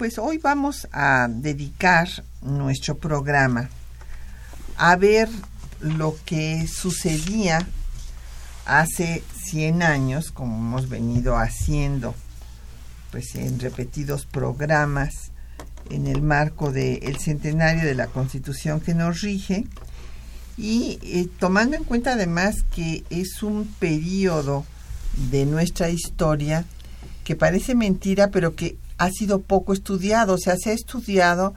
Pues hoy vamos a dedicar nuestro programa a ver lo que sucedía hace 100 años, como hemos venido haciendo pues en repetidos programas en el marco del centenario de la Constitución que nos rige. Y eh, tomando en cuenta además que es un periodo de nuestra historia que parece mentira, pero que ha sido poco estudiado. O sea, se ha estudiado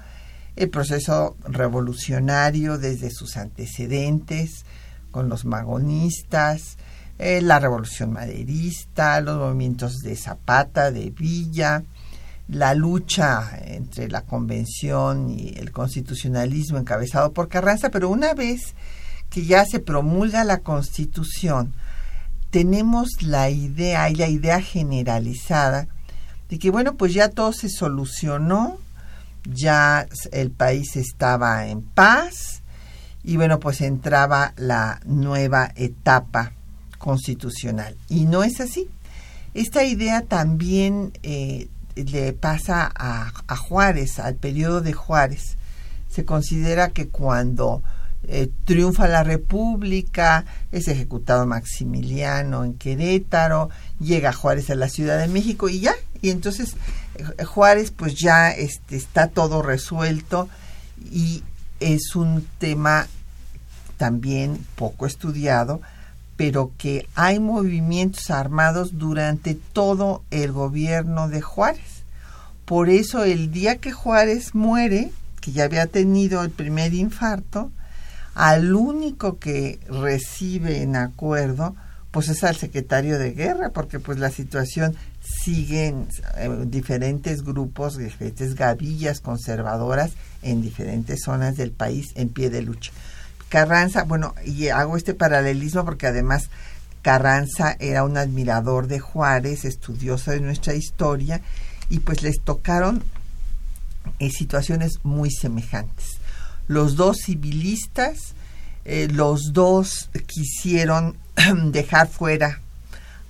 el proceso revolucionario desde sus antecedentes, con los magonistas, eh, la revolución maderista, los movimientos de Zapata, de Villa, la lucha entre la convención y el constitucionalismo encabezado por Carranza, pero una vez que ya se promulga la constitución, tenemos la idea, hay la idea generalizada de que bueno, pues ya todo se solucionó, ya el país estaba en paz y bueno, pues entraba la nueva etapa constitucional. Y no es así. Esta idea también eh, le pasa a, a Juárez, al periodo de Juárez. Se considera que cuando eh, triunfa la República, es ejecutado Maximiliano en Querétaro, llega Juárez a la Ciudad de México y ya, y entonces eh, Juárez pues ya este, está todo resuelto y es un tema también poco estudiado, pero que hay movimientos armados durante todo el gobierno de Juárez. Por eso el día que Juárez muere, que ya había tenido el primer infarto, al único que recibe en acuerdo pues es al secretario de guerra porque pues la situación sigue en, eh, diferentes grupos, diferentes gavillas conservadoras en diferentes zonas del país en pie de lucha. Carranza, bueno, y hago este paralelismo porque además Carranza era un admirador de Juárez, estudioso de nuestra historia, y pues les tocaron eh, situaciones muy semejantes los dos civilistas, eh, los dos quisieron dejar fuera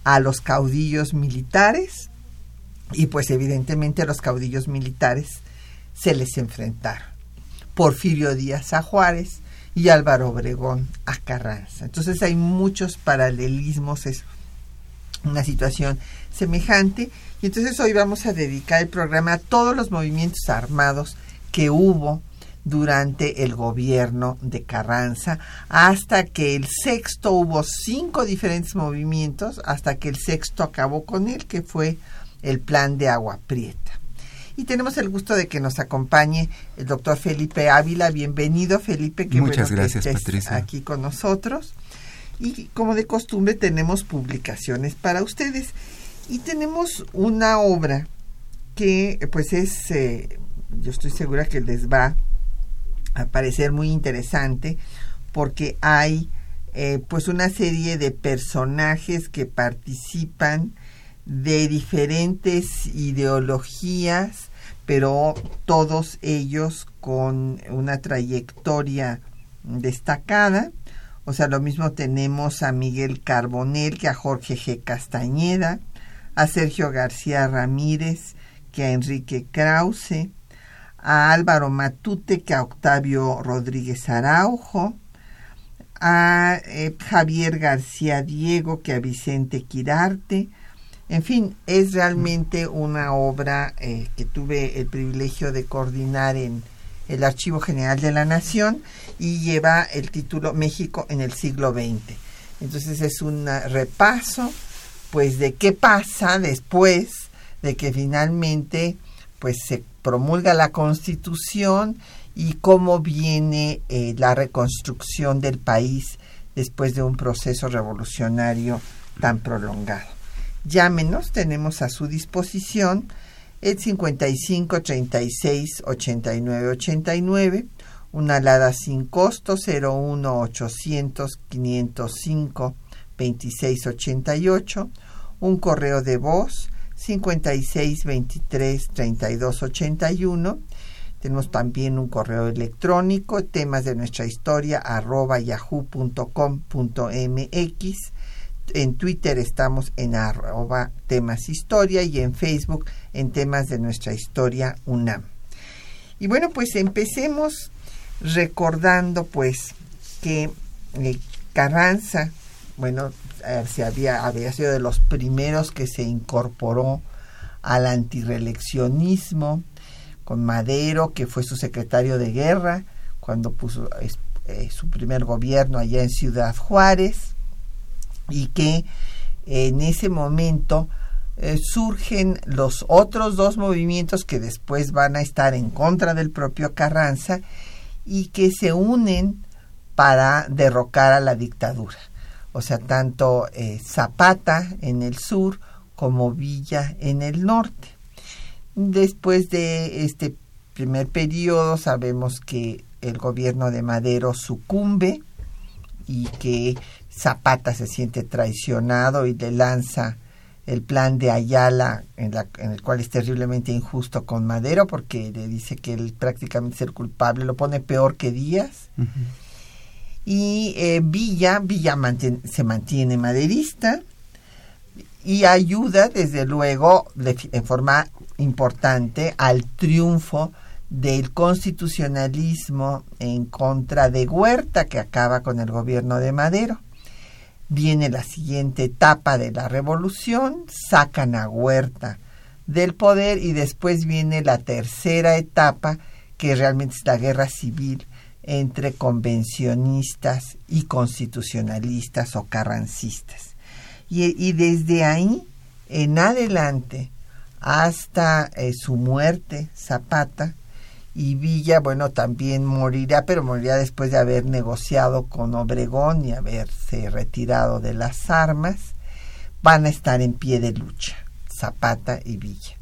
a los caudillos militares y pues evidentemente a los caudillos militares se les enfrentaron. Porfirio Díaz a Juárez y Álvaro Obregón a Carranza. Entonces hay muchos paralelismos, es una situación semejante. Y entonces hoy vamos a dedicar el programa a todos los movimientos armados que hubo durante el gobierno de Carranza, hasta que el sexto hubo cinco diferentes movimientos, hasta que el sexto acabó con él, que fue el plan de agua prieta. Y tenemos el gusto de que nos acompañe el doctor Felipe Ávila. Bienvenido, Felipe. que Muchas gracias, Patricia. Aquí con nosotros. Y como de costumbre, tenemos publicaciones para ustedes. Y tenemos una obra que, pues, es, eh, yo estoy segura que les va a parecer muy interesante porque hay eh, pues una serie de personajes que participan de diferentes ideologías, pero todos ellos con una trayectoria destacada. O sea, lo mismo tenemos a Miguel Carbonel que a Jorge G. Castañeda, a Sergio García Ramírez que a Enrique Krause, a Álvaro Matute que a Octavio Rodríguez Araujo, a eh, Javier García Diego que a Vicente Quirarte. En fin, es realmente una obra eh, que tuve el privilegio de coordinar en el Archivo General de la Nación y lleva el título México en el siglo XX. Entonces es un repaso pues de qué pasa después de que finalmente pues se promulga la Constitución y cómo viene eh, la reconstrucción del país después de un proceso revolucionario tan prolongado. Llámenos, tenemos a su disposición el 55 36 89 89, una alada sin costo 01 800 505 26 88, un correo de voz 56 23 32 81. Tenemos también un correo electrónico, temas de nuestra historia, arroba yahoo.com.mx. En Twitter estamos en arroba temas historia y en Facebook en temas de nuestra historia UNAM. Y bueno, pues empecemos recordando pues que eh, Carranza, bueno, eh, se había, había sido de los primeros que se incorporó al antireeleccionismo, con Madero, que fue su secretario de guerra cuando puso eh, su primer gobierno allá en Ciudad Juárez, y que en ese momento eh, surgen los otros dos movimientos que después van a estar en contra del propio Carranza y que se unen para derrocar a la dictadura. O sea, tanto eh, Zapata en el sur como Villa en el norte. Después de este primer periodo sabemos que el gobierno de Madero sucumbe y que Zapata se siente traicionado y le lanza el plan de Ayala, en, el cual es terriblemente injusto con Madero, porque le dice que él prácticamente es el culpable, lo pone peor que Díaz. Y eh, Villa, Villa se mantiene maderista y ayuda, desde luego, en forma importante al triunfo del constitucionalismo en contra de Huerta, que acaba con el gobierno de Madero. Viene la siguiente etapa de la revolución, sacan a Huerta del poder y después viene la tercera etapa, que realmente es la guerra civil entre convencionistas y constitucionalistas o carrancistas. Y, desde ahí en adelante hasta eh, su muerte, Zapata, y Villa, bueno, también morirá, pero morirá después de haber negociado con Obregón y haberse retirado de las armas, van a estar en pie de lucha, Zapata y Villa.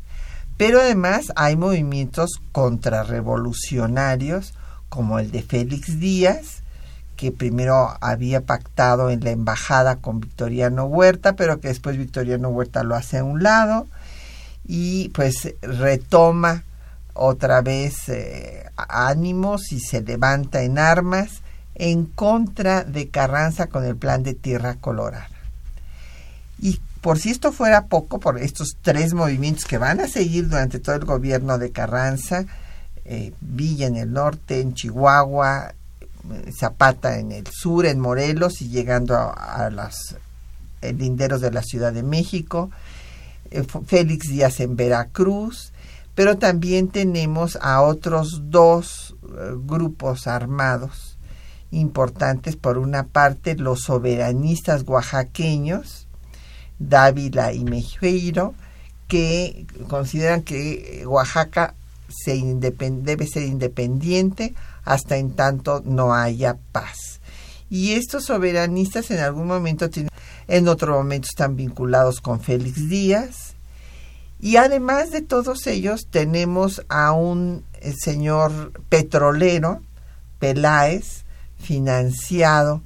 Pero además hay movimientos contrarrevolucionarios, como el de Félix Díaz, que primero había pactado en la embajada con Victoriano Huerta, pero que después Victoriano Huerta lo hace a un lado y pues retoma otra vez eh, ánimos y se levanta en armas en contra de Carranza con el plan de Tierra Colorada. Y por si esto fuera poco, por estos tres movimientos que van a seguir durante todo el gobierno de Carranza, eh, Villa en el norte, en Chihuahua, eh, Zapata en el sur, en Morelos y llegando a, los linderos de la Ciudad de México, Félix Díaz en Veracruz, pero también tenemos a otros dos eh, grupos armados importantes. Por una parte, los soberanistas oaxaqueños, Dávila y Mejeiro, que consideran que Oaxaca debe ser independiente hasta en tanto no haya paz. Y estos soberanistas en algún momento tienen, en otro momento están vinculados con Félix Díaz, y además de todos ellos tenemos a un eh, señor petrolero, Peláez, financiado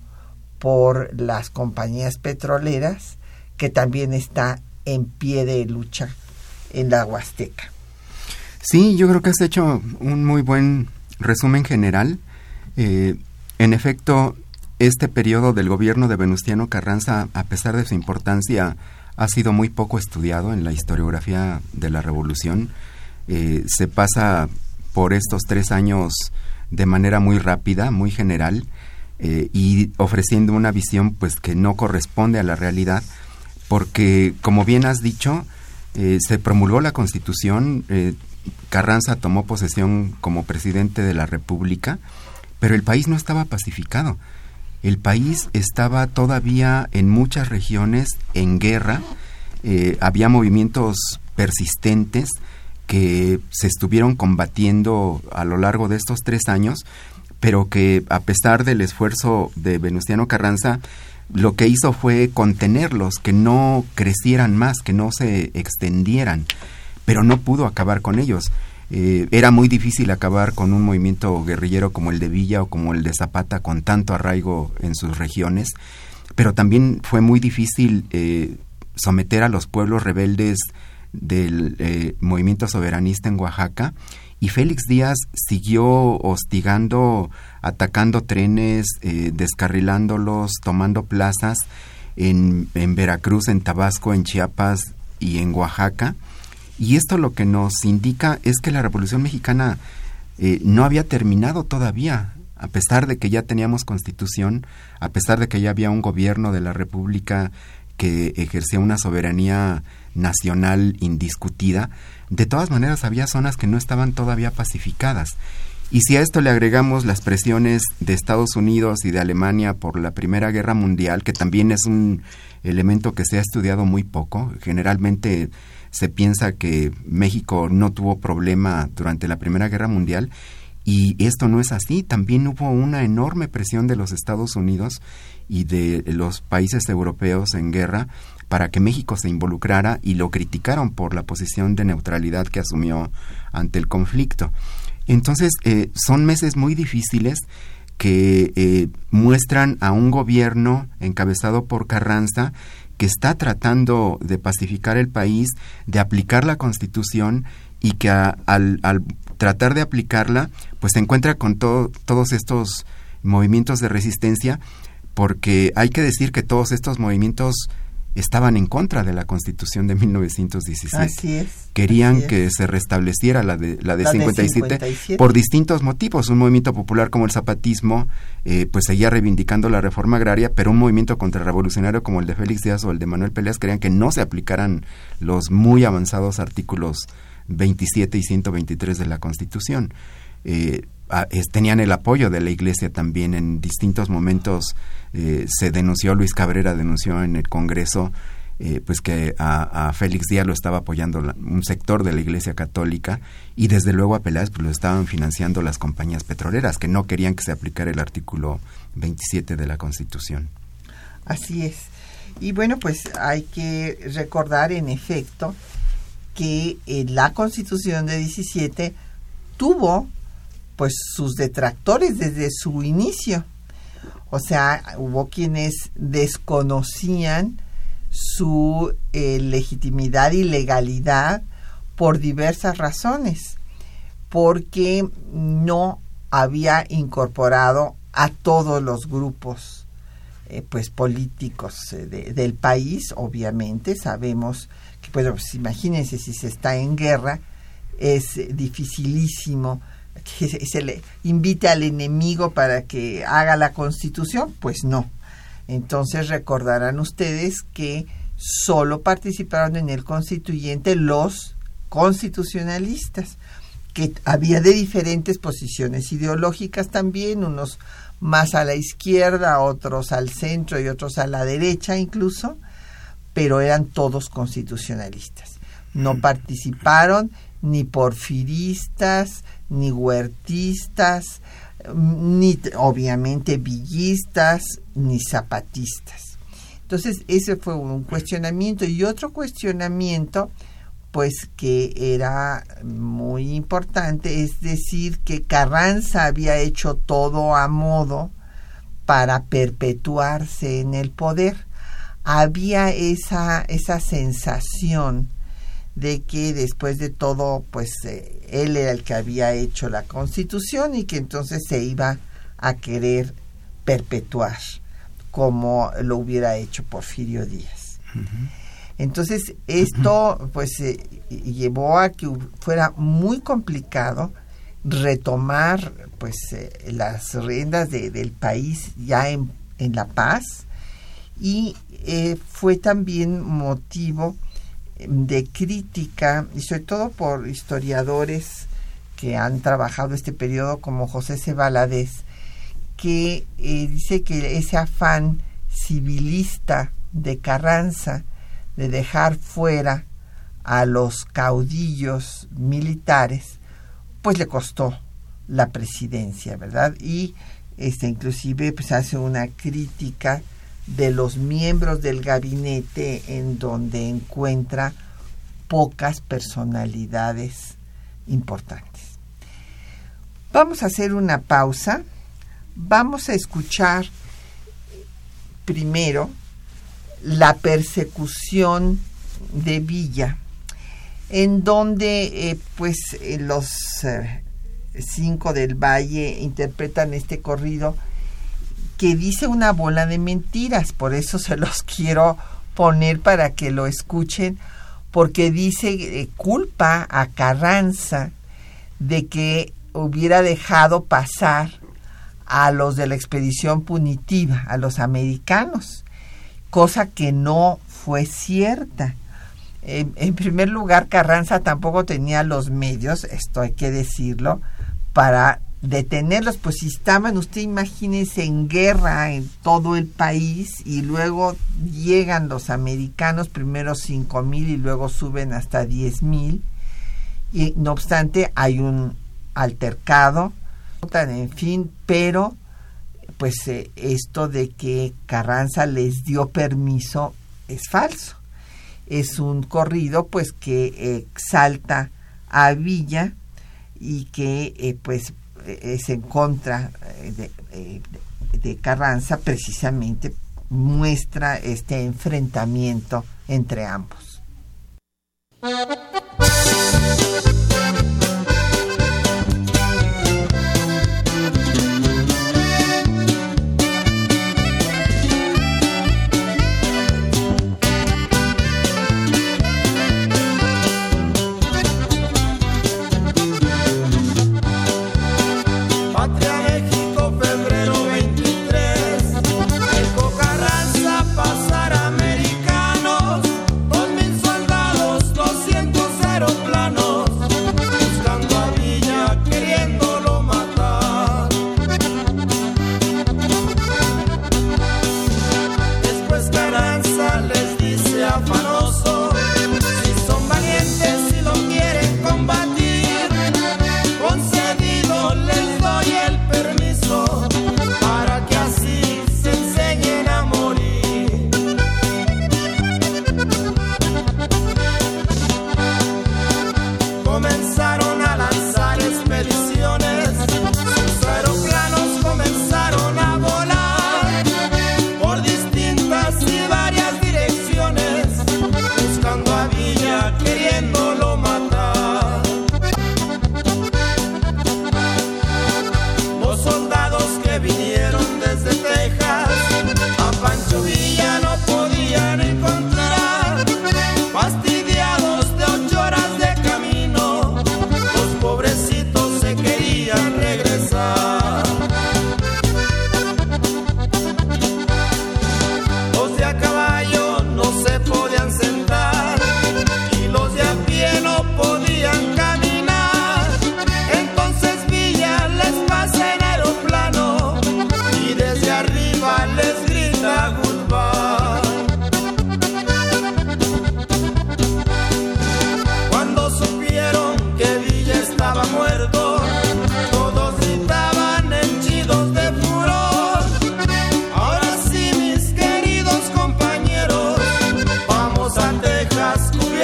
por las compañías petroleras, que también está en pie de lucha en la Huasteca. Sí, yo creo que has hecho un muy buen resumen general. Eh, en efecto, este periodo del gobierno de Venustiano Carranza, a pesar de su importancia ha sido muy poco estudiado en la historiografía de la revolución. Eh, se pasa por estos tres años de manera muy rápida, muy general, eh, y ofreciendo una visión pues que no corresponde a la realidad, porque como bien has dicho, se promulgó la Constitución, Carranza tomó posesión como presidente de la República, pero el país no estaba pacificado. El país estaba todavía en muchas regiones en guerra, eh, había movimientos persistentes que se estuvieron combatiendo a lo largo de estos tres años, pero que a pesar del esfuerzo de Venustiano Carranza, lo que hizo fue contenerlos, que no crecieran más, que no se extendieran, pero no pudo acabar con ellos. Eh, era muy difícil acabar con un movimiento guerrillero como el de Villa o como el de Zapata con tanto arraigo en sus regiones, pero también fue muy difícil eh, someter a los pueblos rebeldes del eh, movimiento soberanista en Oaxaca y Félix Díaz siguió hostigando, atacando trenes, descarrilándolos, tomando plazas en, en Veracruz, en Tabasco, en Chiapas y en Oaxaca y esto lo que nos indica es que la Revolución Mexicana eh, no había terminado todavía, a pesar de que ya teníamos constitución, a pesar de que ya había un gobierno de la República que ejercía una soberanía nacional indiscutida, de todas maneras había zonas que no estaban todavía pacificadas. Y si a esto le agregamos las presiones de Estados Unidos y de Alemania por la Primera Guerra Mundial, que también es un elemento que se ha estudiado muy poco, generalmente se piensa que México no tuvo problema durante la Primera Guerra Mundial y esto no es así. También hubo una enorme presión de los Estados Unidos y de los países europeos en guerra para que México se involucrara y lo criticaron por la posición de neutralidad que asumió ante el conflicto. Entonces, eh, son meses muy difíciles que eh, muestran a un gobierno encabezado por Carranza que está tratando de pacificar el país, de aplicar la Constitución y que al, tratar de aplicarla, pues se encuentra con todos estos movimientos de resistencia, porque hay que decir que todos estos movimientos estaban en contra de la Constitución de 1917. Así es. Querían que se restableciera la de, la de, 57, por distintos motivos. Un movimiento popular como el zapatismo eh, pues seguía reivindicando la reforma agraria, pero un movimiento contrarrevolucionario como el de Félix Díaz o el de Manuel Peleas querían que no se aplicaran los muy avanzados artículos 27 y 123 de la Constitución. Eh, tenían el apoyo de la Iglesia también en distintos momentos eh, se denunció, Luis Cabrera denunció en el Congreso eh, pues que a, Félix Díaz lo estaba apoyando un sector de la Iglesia Católica y desde luego a Peláez pues lo estaban financiando las compañías petroleras que no querían que se aplicara el artículo 27 de la Constitución. Así es. Y bueno, pues hay que recordar en efecto que eh, la Constitución de 17 tuvo pues sus detractores desde su inicio. O sea, hubo quienes desconocían su eh, legitimidad y legalidad por diversas razones, porque no había incorporado a todos los grupos eh, pues políticos eh, del país, obviamente. Sabemos que pues imagínense si se está en guerra es dificilísimo que se le invite al enemigo para que haga la constitución, pues no. Entonces recordarán ustedes que solo participaron en el constituyente los constitucionalistas, que había de diferentes posiciones ideológicas también, unos más a la izquierda, otros al centro y otros a la derecha incluso, pero eran todos constitucionalistas. No participaron ni porfiristas, ni huertistas, ni obviamente villistas, ni zapatistas. Entonces, ese fue un cuestionamiento. Y otro cuestionamiento, pues que era muy importante, es decir, que Carranza había hecho todo a modo para perpetuarse en el poder. Había esa, esa sensación de que después de todo, pues eh, él era el que había hecho la constitución y que entonces se iba a querer perpetuar como lo hubiera hecho Porfirio Díaz. Entonces esto pues eh, llevó a que fuera muy complicado retomar pues eh, las riendas del país ya en, en La Paz y fue también motivo de crítica y sobre todo por historiadores que han trabajado este periodo como José C. que eh, dice que ese afán civilista de Carranza de dejar fuera a los caudillos militares, pues le costó la presidencia, ¿verdad? Y este inclusive pues hace una crítica de los miembros del gabinete en donde encuentra pocas personalidades importantes. Vamos a hacer una pausa. Vamos a escuchar primero la persecución de Villa, en donde eh, pues eh, los eh, cinco del Valle interpretan este corrido que dice una bola de mentiras, por eso se los quiero poner para que lo escuchen, porque dice culpa a Carranza de que hubiera dejado pasar a los de la expedición punitiva, a los americanos, cosa que no fue cierta. En, primer lugar, Carranza tampoco tenía los medios, esto hay que decirlo, para detenerlos, pues si estaban, usted imagínese, en guerra en todo el país y luego llegan los americanos, primero cinco mil y luego suben hasta diez mil, y no obstante hay un altercado, en fin, pero pues eh, esto de que Carranza les dio permiso es falso. Es un corrido pues que exalta a Villa y que eh, pues es en contra eh, de, de Carranza precisamente muestra este enfrentamiento entre ambos.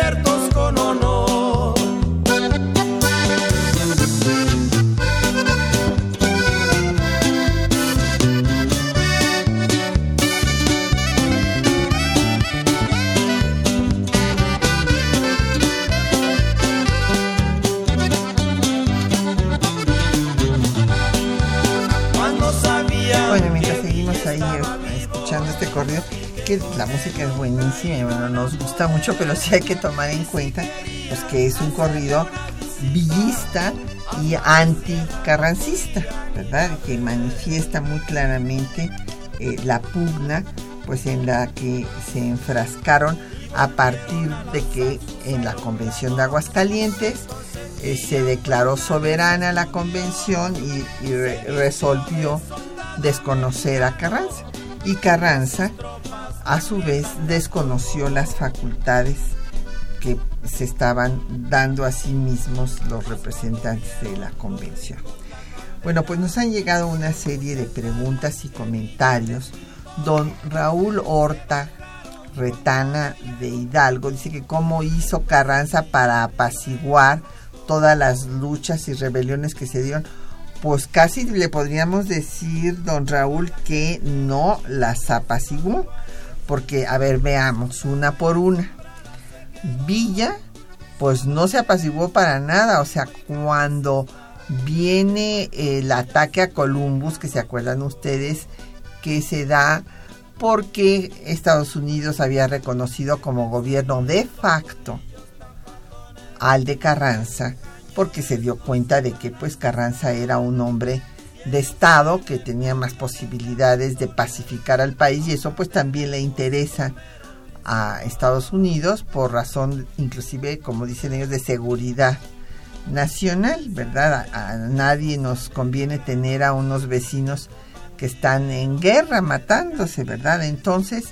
desiertos mucho, pero sí hay que tomar en cuenta pues, que es un corrido villista y anticarrancista, ¿verdad? Que manifiesta muy claramente eh, la pugna pues en la que se enfrascaron a partir de que en la Convención de Aguascalientes eh, se declaró soberana la convención y, resolvió desconocer a Carranza. Y Carranza a su vez desconoció las facultades que se estaban dando a sí mismos los representantes de la convención. Bueno, pues nos han llegado una serie de preguntas y comentarios. Don Raúl Horta Retana de Hidalgo dice que cómo hizo Carranza para apaciguar todas las luchas y rebeliones que se dieron. Pues casi le podríamos decir, don Raúl, que no las apaciguó. Porque, a ver, veamos, una por una. Villa, pues no se apaciguó para nada. O sea, cuando viene el ataque a Columbus, que se acuerdan ustedes, que se da porque Estados Unidos había reconocido como gobierno de facto al de Carranza, porque se dio cuenta de que pues Carranza era un hombre de Estado que tenía más posibilidades de pacificar al país y eso pues también le interesa a Estados Unidos por razón inclusive como dicen ellos de seguridad nacional, ¿verdad? A, nadie nos conviene tener a unos vecinos que están en guerra, matándose, ¿verdad? Entonces,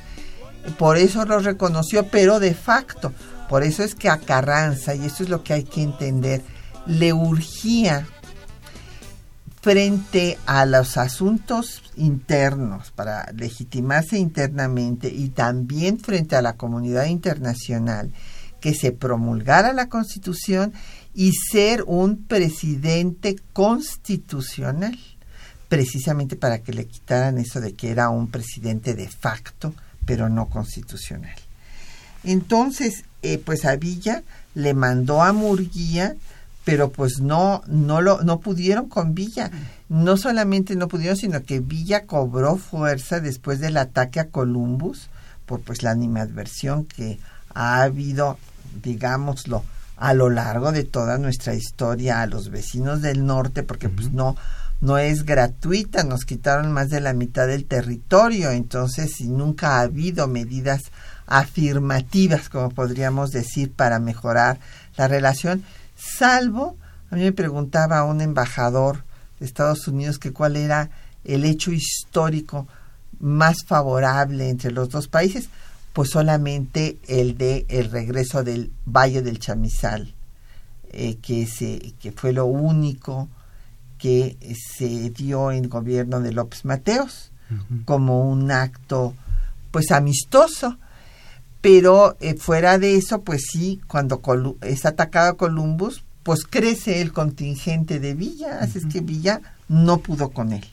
por eso lo reconoció, pero de facto. Por eso es que a Carranza, y eso es lo que hay que entender, le urgía frente a los asuntos internos para legitimarse internamente y también frente a la comunidad internacional que se promulgara la constitución y ser un presidente constitucional, precisamente para que le quitaran eso de que era un presidente de facto, pero no constitucional. Entonces, eh, pues a Villa le mandó a Murguía, pero pues no, no lo, no pudieron con Villa. No solamente no pudieron, sino que Villa cobró fuerza después del ataque a Columbus, por pues la animadversión que ha habido, digámoslo, a lo largo de toda nuestra historia a los vecinos del norte, porque pues no, no es gratuita, nos quitaron más de la mitad del territorio, entonces si nunca ha habido medidas afirmativas, como podríamos decir, para mejorar la relación, salvo, a mí me preguntaba un embajador de Estados Unidos que cuál era el hecho histórico más favorable entre los dos países pues solamente el de el regreso del Valle del Chamizal, eh, que, se, que fue lo único que se dio en gobierno de López Mateos, como un acto pues amistoso. Pero eh, fuera de eso, pues sí, cuando es atacado Columbus, pues crece el contingente de Villa, así es que Villa no pudo con él.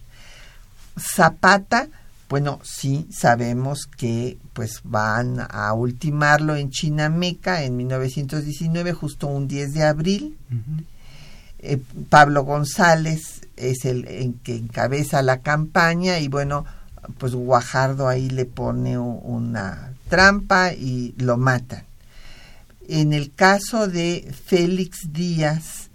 Zapata, bueno, sí sabemos que pues van a ultimarlo en Chinameca en 1919, justo un 10 de abril. Eh, Pablo González es el en que encabeza la campaña y bueno, pues Guajardo ahí le pone una trampa y lo matan. En el caso de Félix Díaz,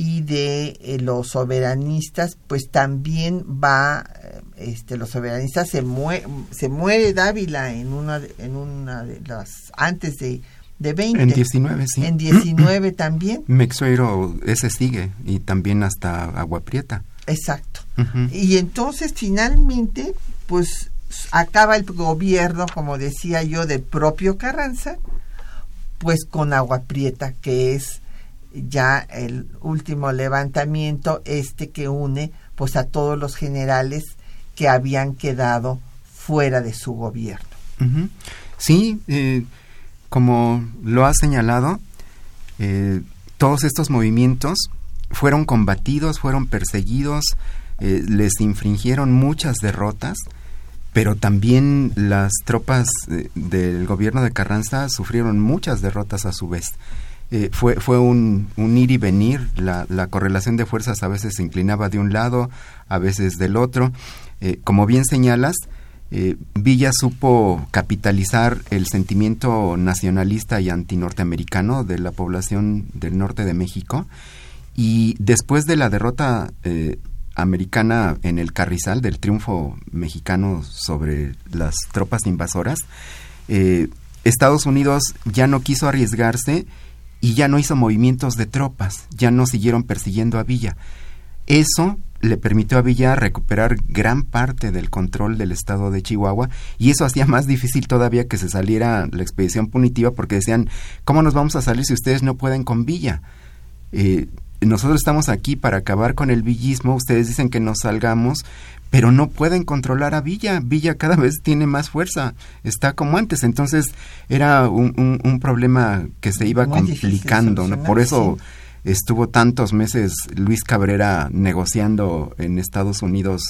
y de eh, los soberanistas, pues también va, eh, este, los soberanistas se, se muere Dávila en una, de, en una de las, antes de, de 20. En 19, sí. En 19 también. Mexuero, ese sigue, y también hasta Agua Prieta. Exacto. Y entonces finalmente, pues acaba el gobierno, como decía yo, del propio Carranza, pues con Agua Prieta, que es ya el último levantamiento, este que une pues a todos los generales que habían quedado fuera de su gobierno. Sí, eh, como lo ha señalado, eh, todos estos movimientos fueron combatidos, fueron perseguidos, eh, les infringieron muchas derrotas, pero también las tropas del gobierno de Carranza sufrieron muchas derrotas a su vez. Eh, fue, fue un, ir y venir, la, la, correlación de fuerzas a veces se inclinaba de un lado, a veces del otro. Eh, como bien señalas, eh, Villa supo capitalizar el sentimiento nacionalista y antinorteamericano de la población del norte de México y después de la derrota americana en el Carrizal, del triunfo mexicano sobre las tropas invasoras, Estados Unidos ya no quiso arriesgarse y ya no hizo movimientos de tropas, ya no siguieron persiguiendo a Villa. Eso le permitió a Villa recuperar gran parte del control del estado de Chihuahua y eso hacía más difícil todavía que se saliera la expedición punitiva porque decían, ¿cómo nos vamos a salir si ustedes no pueden con Villa? Eh, nosotros estamos aquí para acabar con el villismo, ustedes dicen que nos salgamos, pero no pueden controlar a Villa. Villa cada vez tiene más fuerza, está como antes. Entonces era un, un, problema que se iba complicando. ¿no? Por eso estuvo tantos meses Luis Cabrera negociando en Estados Unidos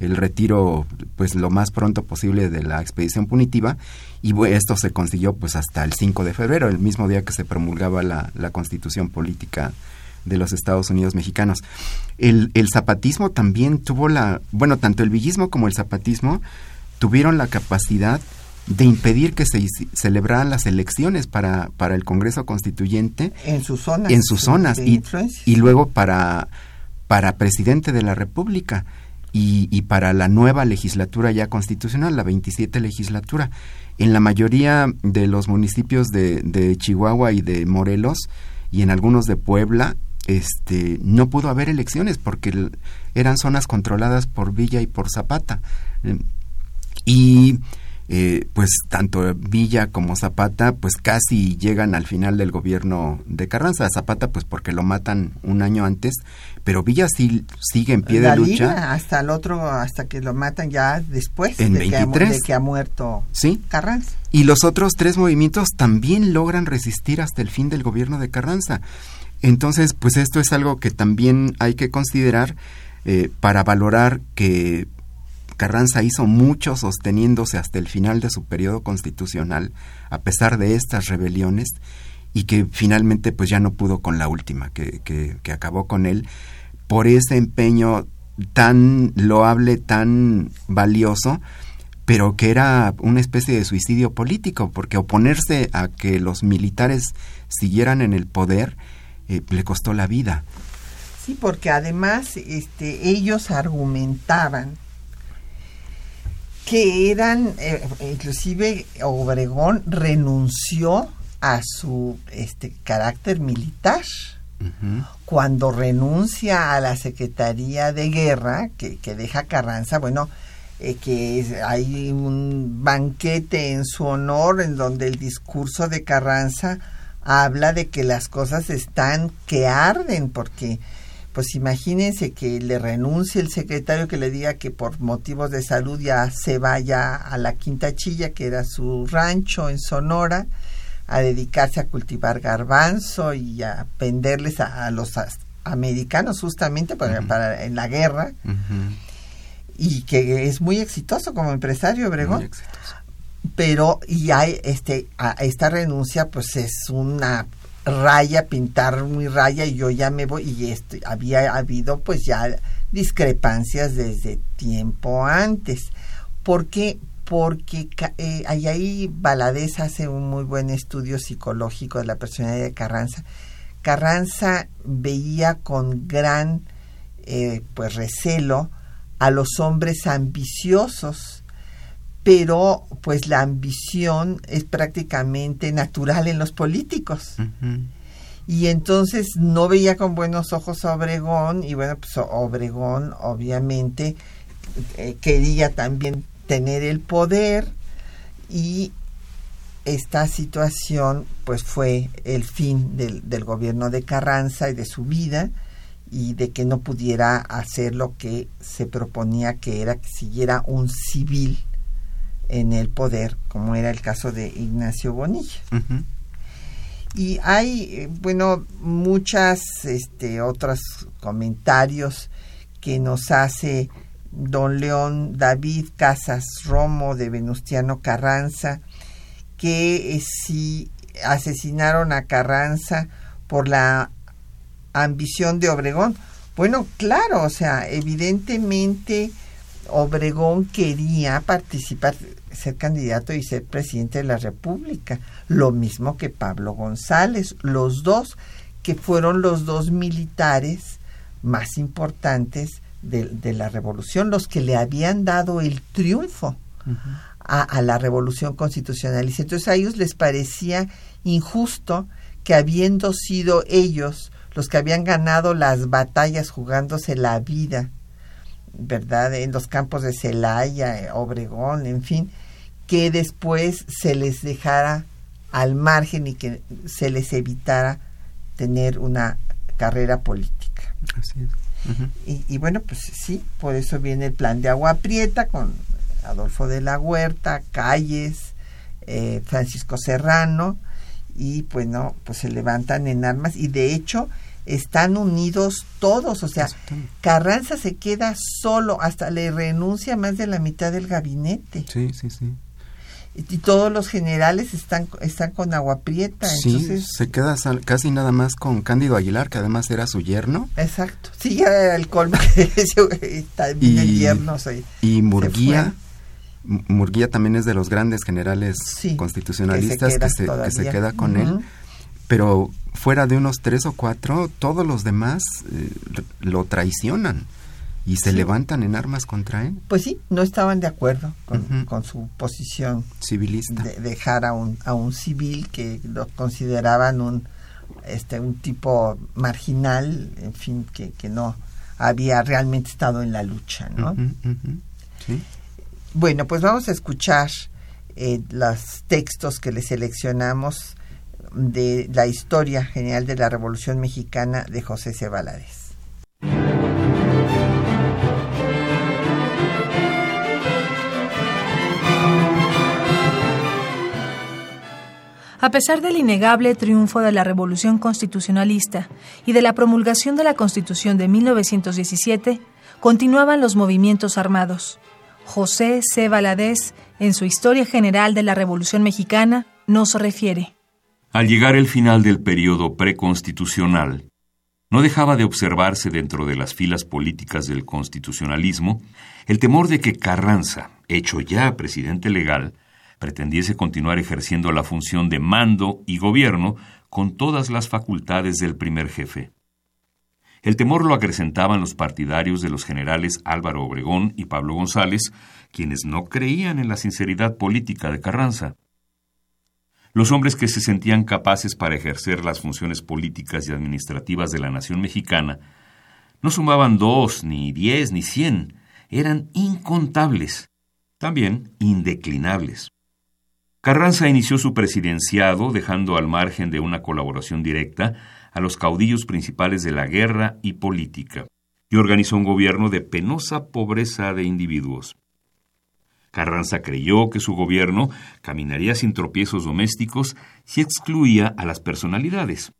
el retiro pues lo más pronto posible de la expedición punitiva y esto se consiguió pues hasta el 5 de febrero, el mismo día que se promulgaba la, la constitución política de los Estados Unidos mexicanos. El, el zapatismo también tuvo la, bueno, tanto el villismo como el zapatismo tuvieron la capacidad de impedir que se celebraran las elecciones para, para el Congreso Constituyente en sus zonas, en sus zonas y, y, luego para, para presidente de la República y, y, para la nueva legislatura ya constitucional, la 27 legislatura. En la mayoría de los municipios de, de Chihuahua y de Morelos y en algunos de Puebla, este, no pudo haber elecciones porque eran zonas controladas por Villa y por Zapata. Y eh, pues tanto Villa como Zapata pues casi llegan al final del gobierno de Carranza. Zapata pues porque lo matan un año antes, pero Villa sí, sigue en pie de lucha. hasta el otro, hasta que lo matan ya después en de, que ha, de, que ha, muerto ¿Sí? Carranza. Y los otros tres movimientos también logran resistir hasta el fin del gobierno de Carranza. Entonces, pues esto es algo que también hay que considerar eh, para valorar que Carranza hizo mucho sosteniéndose hasta el final de su periodo constitucional, a pesar de estas rebeliones, y que finalmente pues ya no pudo con la última, que, que, que acabó con él, por ese empeño tan loable, tan valioso, pero que era una especie de suicidio político, porque oponerse a que los militares siguieran en el poder eh, le costó la vida. Sí, porque además este, ellos argumentaban que eran, eh, inclusive Obregón renunció a su este, carácter militar. Cuando renuncia a la Secretaría de Guerra, que, que deja Carranza, bueno, eh, que hay un banquete en su honor en donde el discurso de Carranza habla de que las cosas están que arden, porque pues imagínense que le renuncie el secretario que le diga que por motivos de salud ya se vaya a la Quinta Chilla, que era su rancho en Sonora, a dedicarse a cultivar garbanzo y a venderles a, los americanos justamente para, en la guerra. Y que es muy exitoso como empresario, Obregón pero y hay este a esta renuncia pues es una raya pintar mi raya y yo ya me voy y este había habido pues ya discrepancias desde tiempo antes. Porque porque eh, ahí Valadez hace un muy buen estudio psicológico de la personalidad de Carranza. Carranza veía con gran eh, pues recelo a los hombres ambiciosos pero pues la ambición es prácticamente natural en los políticos. Y entonces no veía con buenos ojos a Obregón y bueno, pues Obregón obviamente eh, quería también tener el poder y esta situación pues fue el fin del, del gobierno de Carranza y de su vida y de que no pudiera hacer lo que se proponía que era que siguiera un civil en el poder, como era el caso de Ignacio Bonilla. Y hay, eh, bueno, muchas este, otros comentarios que nos hace don León David Casas Romo de Venustiano Carranza, que eh, si asesinaron a Carranza por la ambición de Obregón. Bueno, claro, o sea, evidentemente Obregón quería participar, ser candidato y ser presidente de la República, lo mismo que Pablo González, los dos que fueron los dos militares más importantes de, la revolución, los que le habían dado el triunfo a, a, la revolución constitucionalista. Entonces a ellos les parecía injusto que habiendo sido ellos los que habían ganado las batallas jugándose la vida ¿verdad? En los campos de Celaya, Obregón, en fin, que después se les dejara al margen y que se les evitara tener una carrera política. y, bueno, pues sí, por eso viene el plan de Agua Prieta con Adolfo de la Huerta, Calles, eh, Francisco Serrano, y pues no, pues se levantan en armas y de hecho están unidos todos, o sea, Carranza se queda solo, hasta le renuncia más de la mitad del gabinete. Sí, sí, sí. Y todos los generales están están con agua prieta sí se queda casi nada más con Cándido Aguilar que además era su yerno. Exacto. Sí ya era el colmo y, el yerno y Murguía Murguía también es de los grandes generales constitucionalistas que se, queda con él pero fuera de unos tres o cuatro todos los demás eh, lo traicionan y se levantan en armas contra él. Pues sí, no estaban de acuerdo con, su posición civilista. De dejar a un, a un civil que lo consideraban un, este, un tipo marginal, en fin, que, que no había realmente estado en la lucha, ¿no? Bueno, pues vamos a escuchar eh, los textos que le seleccionamos de la historia general de la Revolución Mexicana de José C. A pesar del innegable triunfo de la Revolución Constitucionalista y de la promulgación de la Constitución de 1917, continuaban los movimientos armados. José C. Valadez, en su Historia General de la Revolución Mexicana, nos refiere. Al llegar el final del periodo preconstitucional, no dejaba de observarse dentro de las filas políticas del constitucionalismo el temor de que Carranza, hecho ya presidente legal, pretendiese continuar ejerciendo la función de mando y gobierno con todas las facultades del primer jefe. El temor lo acrecentaban los partidarios de los generales Álvaro Obregón y Pablo González, quienes no creían en la sinceridad política de Carranza. Los hombres que se sentían capaces para ejercer las funciones políticas y administrativas de la nación mexicana no sumaban dos, ni diez, ni cien, eran incontables, también indeclinables. Carranza inició su presidenciado dejando al margen de una colaboración directa a los caudillos principales de la guerra y política, y organizó un gobierno de penosa pobreza de individuos. Carranza creyó que su gobierno caminaría sin tropiezos domésticos si excluía a las personalidades.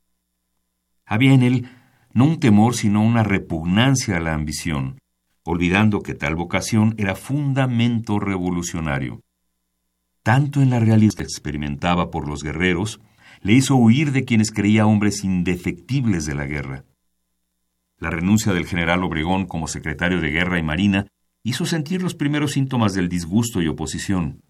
Había en él no un temor sino una repugnancia a la ambición, olvidando que tal vocación era fundamento revolucionario tanto en la realidad que experimentaba por los guerreros, le hizo huir de quienes creía hombres indefectibles de la guerra. La renuncia del general Obregón como secretario de Guerra y Marina hizo sentir los primeros síntomas del disgusto y oposición.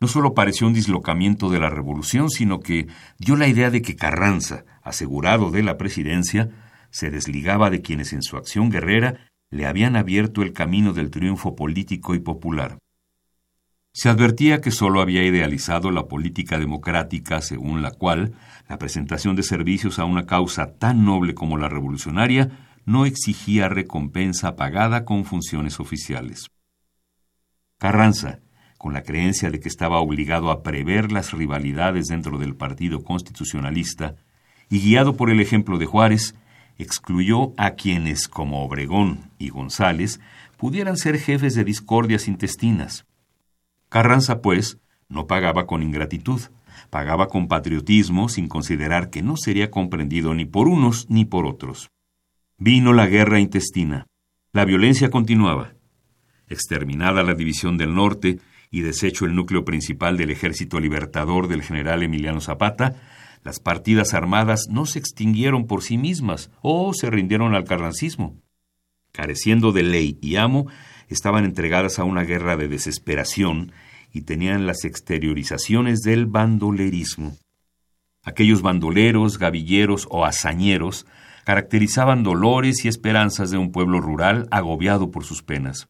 No solo pareció un dislocamiento de la revolución, sino que dio la idea de que Carranza, asegurado de la presidencia, se desligaba de quienes en su acción guerrera le habían abierto el camino del triunfo político y popular. Se advertía que sólo había idealizado la política democrática según la cual la presentación de servicios a una causa tan noble como la revolucionaria no exigía recompensa pagada con funciones oficiales. Carranza, con la creencia de que estaba obligado a prever las rivalidades dentro del Partido Constitucionalista, y guiado por el ejemplo de Juárez, excluyó a quienes, como Obregón y González, pudieran ser jefes de discordias intestinas Carranza, pues, no pagaba con ingratitud, pagaba con patriotismo sin considerar que no sería comprendido ni por unos ni por otros. Vino la guerra intestina. La violencia continuaba. Exterminada la división del norte y deshecho el núcleo principal del ejército libertador del general Emiliano Zapata, las partidas armadas no se extinguieron por sí mismas o se rindieron al carrancismo. Careciendo de ley y amo, estaban entregadas a una guerra de desesperación y tenían las exteriorizaciones del bandolerismo. Aquellos bandoleros, gavilleros o hazañeros caracterizaban dolores y esperanzas de un pueblo rural agobiado por sus penas.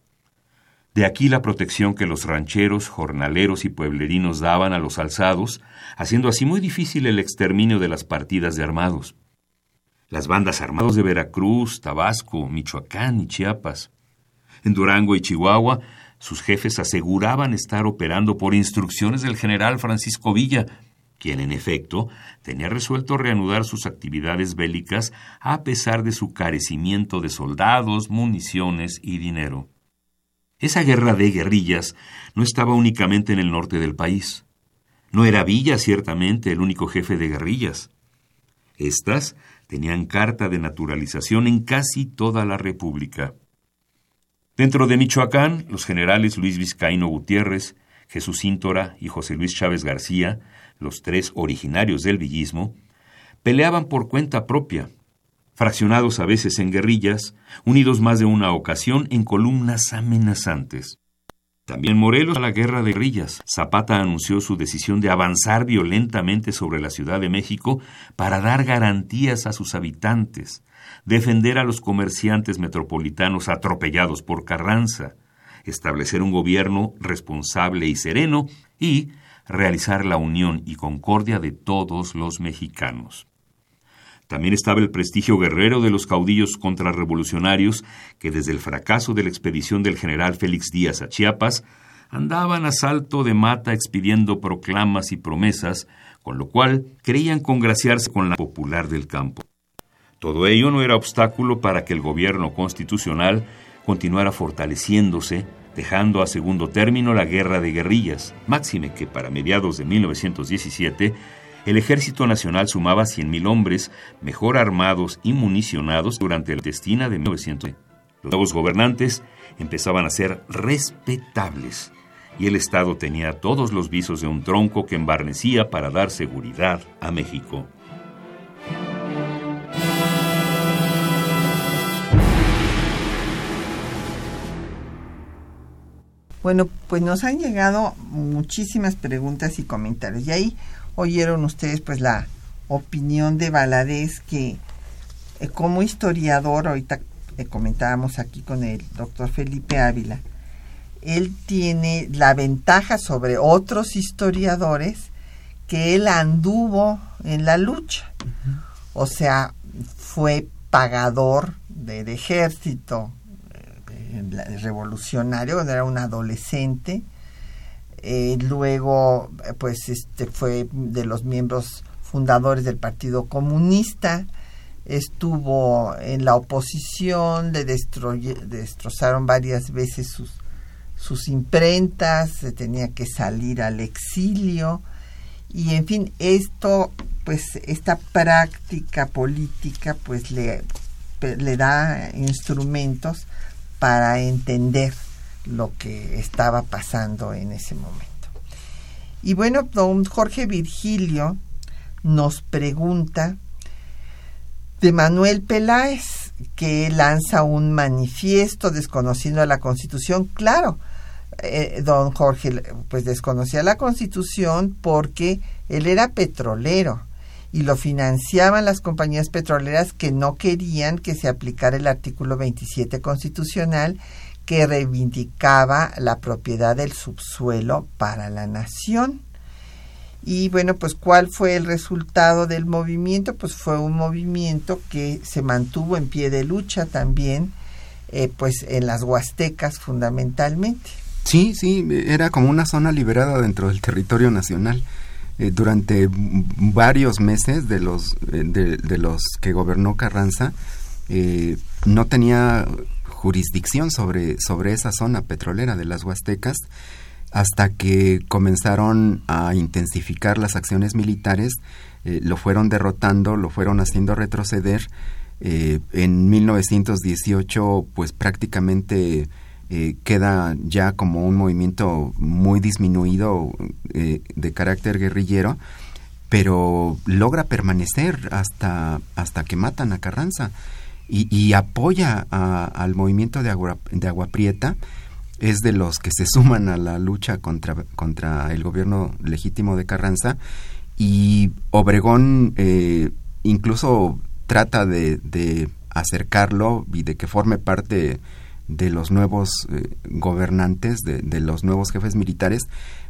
De aquí la protección que los rancheros, jornaleros y pueblerinos daban a los alzados, haciendo así muy difícil el exterminio de las partidas de armados. Las bandas armadas de Veracruz, Tabasco, Michoacán y Chiapas, En Durango y Chihuahua, sus jefes aseguraban estar operando por instrucciones del general Francisco Villa, quien en efecto tenía resuelto reanudar sus actividades bélicas a pesar de su carecimiento de soldados, municiones y dinero. Esa guerra de guerrillas no estaba únicamente en el norte del país. No era Villa ciertamente el único jefe de guerrillas. Estas tenían carta de naturalización en casi toda la República. Dentro de Michoacán, los generales Luis Vizcaíno Gutiérrez, Jesús Cíntora y José Luis Chávez García, los tres originarios del villismo, peleaban por cuenta propia, fraccionados a veces en guerrillas, unidos más de una ocasión en columnas amenazantes. También Morelos a la guerra de guerrillas. Zapata anunció su decisión de avanzar violentamente sobre la Ciudad de México para dar garantías a sus habitantes, defender a los comerciantes metropolitanos atropellados por Carranza, establecer un gobierno responsable y sereno y realizar la unión y concordia de todos los mexicanos. También estaba el prestigio guerrero de los caudillos contrarrevolucionarios que desde el fracaso de la expedición del general Félix Díaz a Chiapas andaban a salto de mata expidiendo proclamas y promesas, con lo cual creían congraciarse con la popular del campo. Todo ello no era obstáculo para que el gobierno constitucional continuara fortaleciéndose, dejando a segundo término la guerra de guerrillas, máxime que para mediados de 1917 el Ejército Nacional sumaba 100.000 hombres mejor armados y municionados durante la destina de 1900. Los nuevos gobernantes empezaban a ser respetables y el Estado tenía todos los visos de un tronco que embarnecía para dar seguridad a México. Bueno, pues nos han llegado muchísimas preguntas y comentarios. Y ahí oyeron ustedes pues la opinión de Valadez que eh, como historiador, ahorita eh, comentábamos aquí con el doctor Felipe Ávila, él tiene la ventaja sobre otros historiadores que él anduvo en la lucha. O sea, fue pagador del ejército, revolucionario, era un adolescente. Eh, luego, pues, este fue de los miembros fundadores del Partido Comunista. Estuvo en la oposición, le destrozaron varias veces sus, sus imprentas, se tenía que salir al exilio. Y en fin, esto, pues, esta práctica política, pues, le, le da instrumentos para entender lo que estaba pasando en ese momento. Y bueno, don Jorge Virgilio nos pregunta de Manuel Peláez, que lanza un manifiesto desconociendo la Constitución. Claro, eh, don Jorge pues desconocía la Constitución porque él era petrolero y lo financiaban las compañías petroleras que no querían que se aplicara el artículo 27 constitucional que reivindicaba la propiedad del subsuelo para la nación. Y bueno, pues ¿cuál fue el resultado del movimiento? Pues fue un movimiento que se mantuvo en pie de lucha también, eh, pues en las Huastecas fundamentalmente. Sí, sí, era como una zona liberada dentro del territorio nacional. Eh, durante varios meses de los, eh, de, los que gobernó Carranza, eh, no tenía jurisdicción sobre, sobre esa zona petrolera de las Huastecas hasta que comenzaron a intensificar las acciones militares, lo fueron derrotando, lo fueron haciendo retroceder. en 1918, pues prácticamente eh, queda ya como un movimiento muy disminuido eh, de carácter guerrillero, pero logra permanecer hasta, hasta que matan a Carranza y, apoya al movimiento de Agua, de Agua Prieta, es de los que se suman a la lucha contra, contra el gobierno legítimo de Carranza y Obregón eh, incluso trata de, de acercarlo y de que forme parte de los nuevos eh, gobernantes, de, los nuevos jefes militares,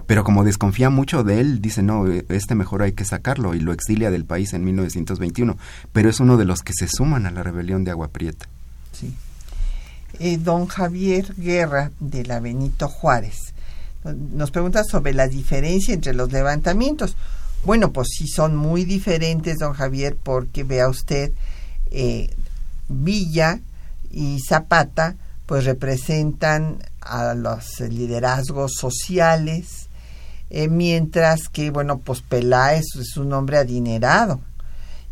pero como desconfía mucho de él, dice, no, eh, este mejor hay que sacarlo y lo exilia del país en 1921, pero es uno de los que se suman a la rebelión de Agua Prieta. Sí. eh, don Javier Guerra de la Benito Juárez. Nos pregunta sobre la diferencia entre los levantamientos. Bueno, pues sí son muy diferentes, don Javier, porque vea usted, eh, Villa y Zapata pues representan a los liderazgos sociales, eh, mientras que, bueno, pues Peláez es un hombre adinerado,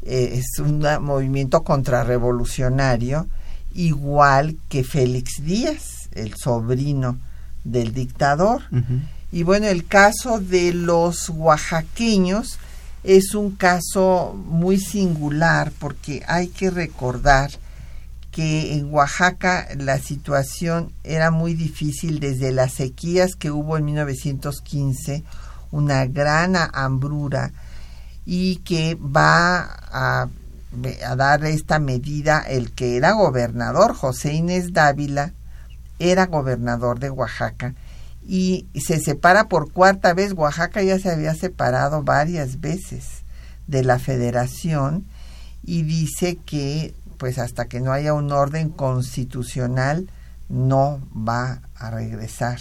eh, es un movimiento contrarrevolucionario, igual que Félix Díaz, el sobrino del dictador. Y bueno, el caso de los oaxaqueños es un caso muy singular porque hay que recordar que en Oaxaca la situación era muy difícil desde las sequías que hubo en 1915, una gran hambrura y que va a, a dar esta medida el que era gobernador, José Inés Dávila, era gobernador de Oaxaca y se separa por cuarta vez. Oaxaca ya se había separado varias veces de la federación y dice que pues hasta que no haya un orden constitucional no va a regresar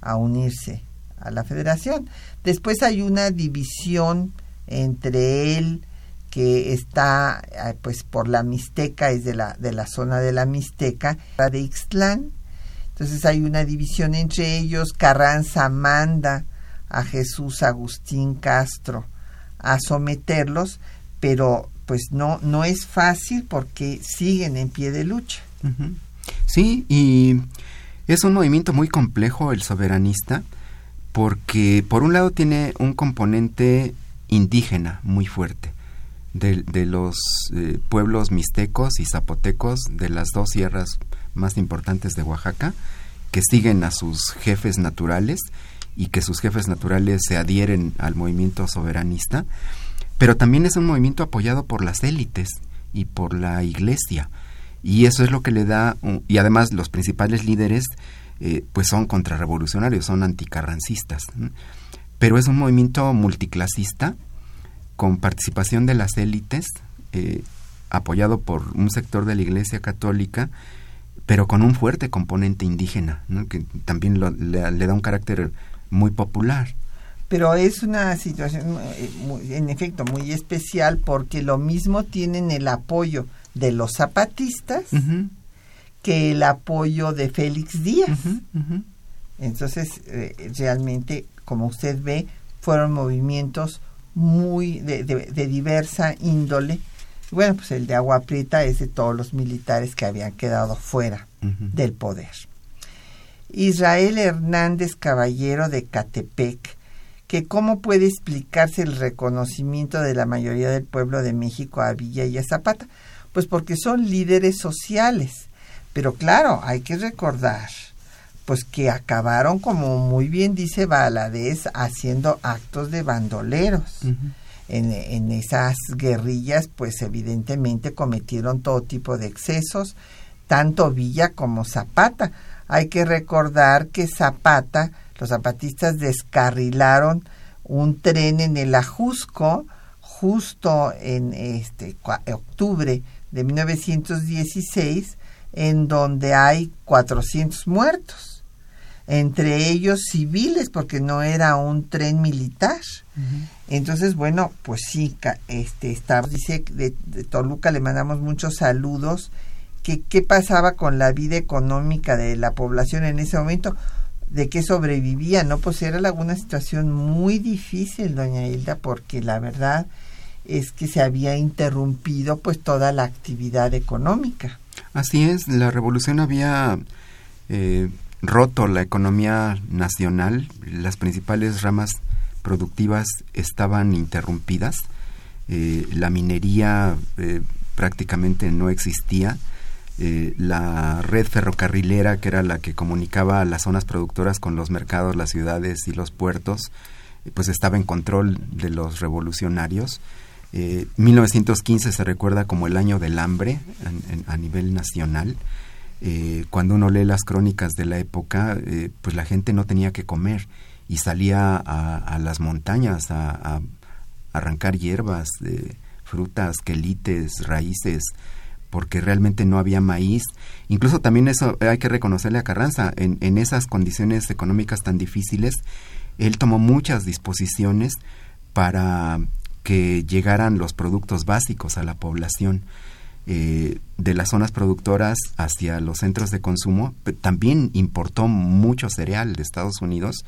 a unirse a la federación. Después hay una división entre él que está eh, pues por la Mixteca, es de la, de la zona de la Mixteca, de Ixtlán. Entonces hay una división entre ellos. Carranza manda a Jesús Agustín Castro a someterlos, pero pues no, no es fácil porque siguen en pie de lucha. Sí, y es un movimiento muy complejo el soberanista, porque por un lado tiene un componente indígena muy fuerte, de, los eh, pueblos mixtecos y zapotecos de las dos sierras más importantes de Oaxaca, que siguen a sus jefes naturales y que sus jefes naturales se adhieren al movimiento soberanista pero también es un movimiento apoyado por las élites y por la iglesia. Y eso es lo que le da, y además los principales líderes eh, pues son contrarrevolucionarios, son anticarrancistas. Pero es un movimiento multiclasista con participación de las élites, eh, apoyado por un sector de la Iglesia Católica, pero con un fuerte componente indígena, que también le da un carácter muy popular pero es una situación eh, en efecto muy especial porque lo mismo tienen el apoyo de los zapatistas que el apoyo de Félix Díaz. Entonces, eh, realmente, como usted ve, fueron movimientos muy de, de, diversa índole. Bueno, pues el de Agua Prieta es de todos los militares que habían quedado fuera del poder. Israel Hernández Caballero de Catepec que cómo puede explicarse el reconocimiento de la mayoría del pueblo de México a Villa y a Zapata. Pues porque son líderes sociales. Pero claro, hay que recordar pues que acabaron, como muy bien dice Valadez, haciendo actos de bandoleros. en, en, esas guerrillas, pues evidentemente cometieron todo tipo de excesos, tanto Villa como Zapata. Hay que recordar que Zapata los zapatistas descarrilaron un tren en el Ajusco justo en este octubre de 1916 en donde hay 400 muertos entre ellos civiles porque no era un tren militar. Entonces bueno pues sí este está dice de, de, Toluca le mandamos muchos saludos. Que qué pasaba con la vida económica de la población en ese momento de qué sobrevivía, ¿no? Pues era una situación muy difícil, doña Hilda, porque la verdad es que se había interrumpido pues toda la actividad económica. Así es, la revolución había eh, roto la economía nacional, las principales ramas productivas estaban interrumpidas, eh, la minería eh, prácticamente no existía, eh, la red ferrocarrilera, que era la que comunicaba las zonas productoras con los mercados, las ciudades y los puertos, eh, pues estaba en control de los revolucionarios. 1915 eh, se recuerda como el año del hambre a nivel nacional. cuando uno lee las crónicas de la época, pues la gente no tenía que comer y salía a, las montañas a, a arrancar hierbas, frutas, quelites, raíces, porque realmente no había maíz. Incluso también eso hay que reconocerle a Carranza, en, en esas condiciones económicas tan difíciles, él tomó muchas disposiciones para que llegaran los productos básicos a la población. Eh, de las zonas productoras hacia los centros de consumo, también importó mucho cereal de Estados Unidos,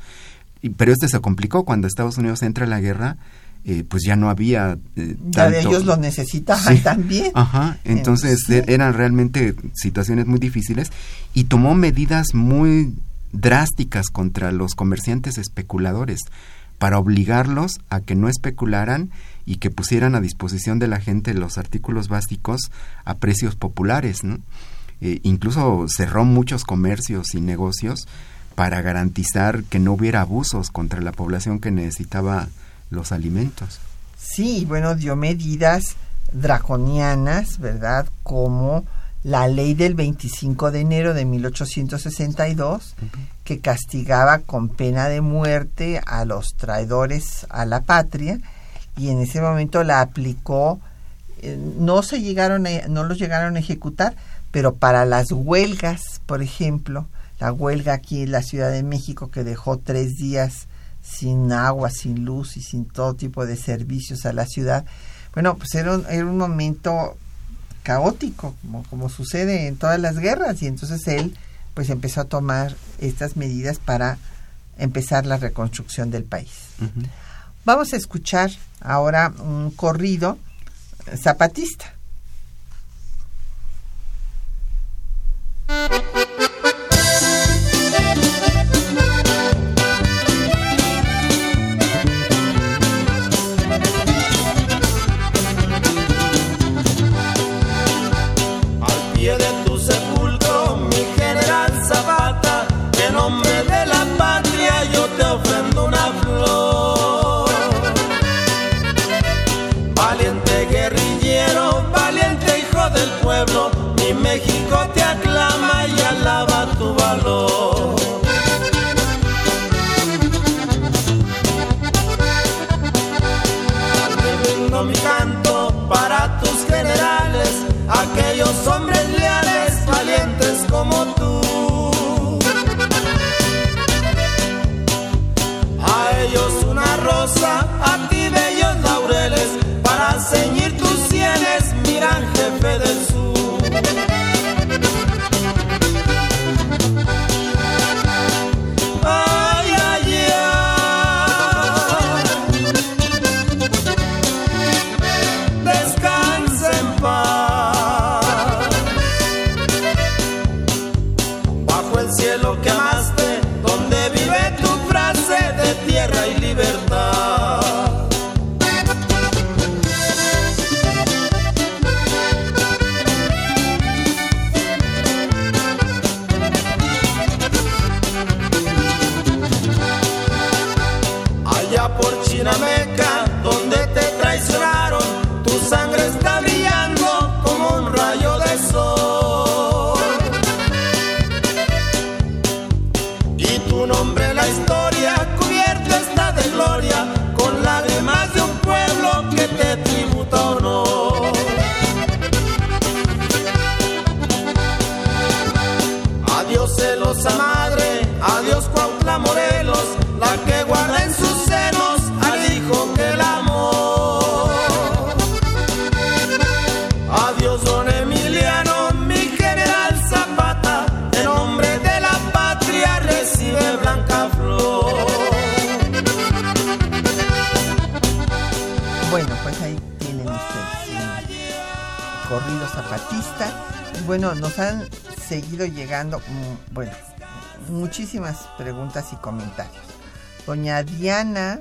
pero este se complicó cuando Estados Unidos entra a la guerra, eh, pues ya no había eh, ya ellos lo necesitaban también. Ajá entonces e, eran realmente situaciones muy difíciles y tomó medidas muy drásticas contra los comerciantes especuladores para obligarlos a que no especularan y que pusieran a disposición de la gente los artículos básicos a precios populares. Eh, incluso cerró muchos comercios y negocios para garantizar que no hubiera abusos contra la población que necesitaba los alimentos. Sí, bueno, dio medidas draconianas, ¿verdad? Como la ley del 25 de enero de 1862, que castigaba con pena de muerte a los traidores a la patria, y en ese momento la aplicó. Eh, no se llegaron, no los llegaron a ejecutar, pero para las huelgas, por ejemplo, la huelga aquí en la Ciudad de México que dejó tres días sin agua, sin luz y sin todo tipo de servicios a la ciudad. Bueno, pues era un, era un momento caótico, como, como sucede en todas las guerras, y entonces él pues empezó a tomar estas medidas para empezar la reconstrucción del país. Vamos a escuchar ahora un corrido zapatista. Muchísimas preguntas y comentarios. Doña Diana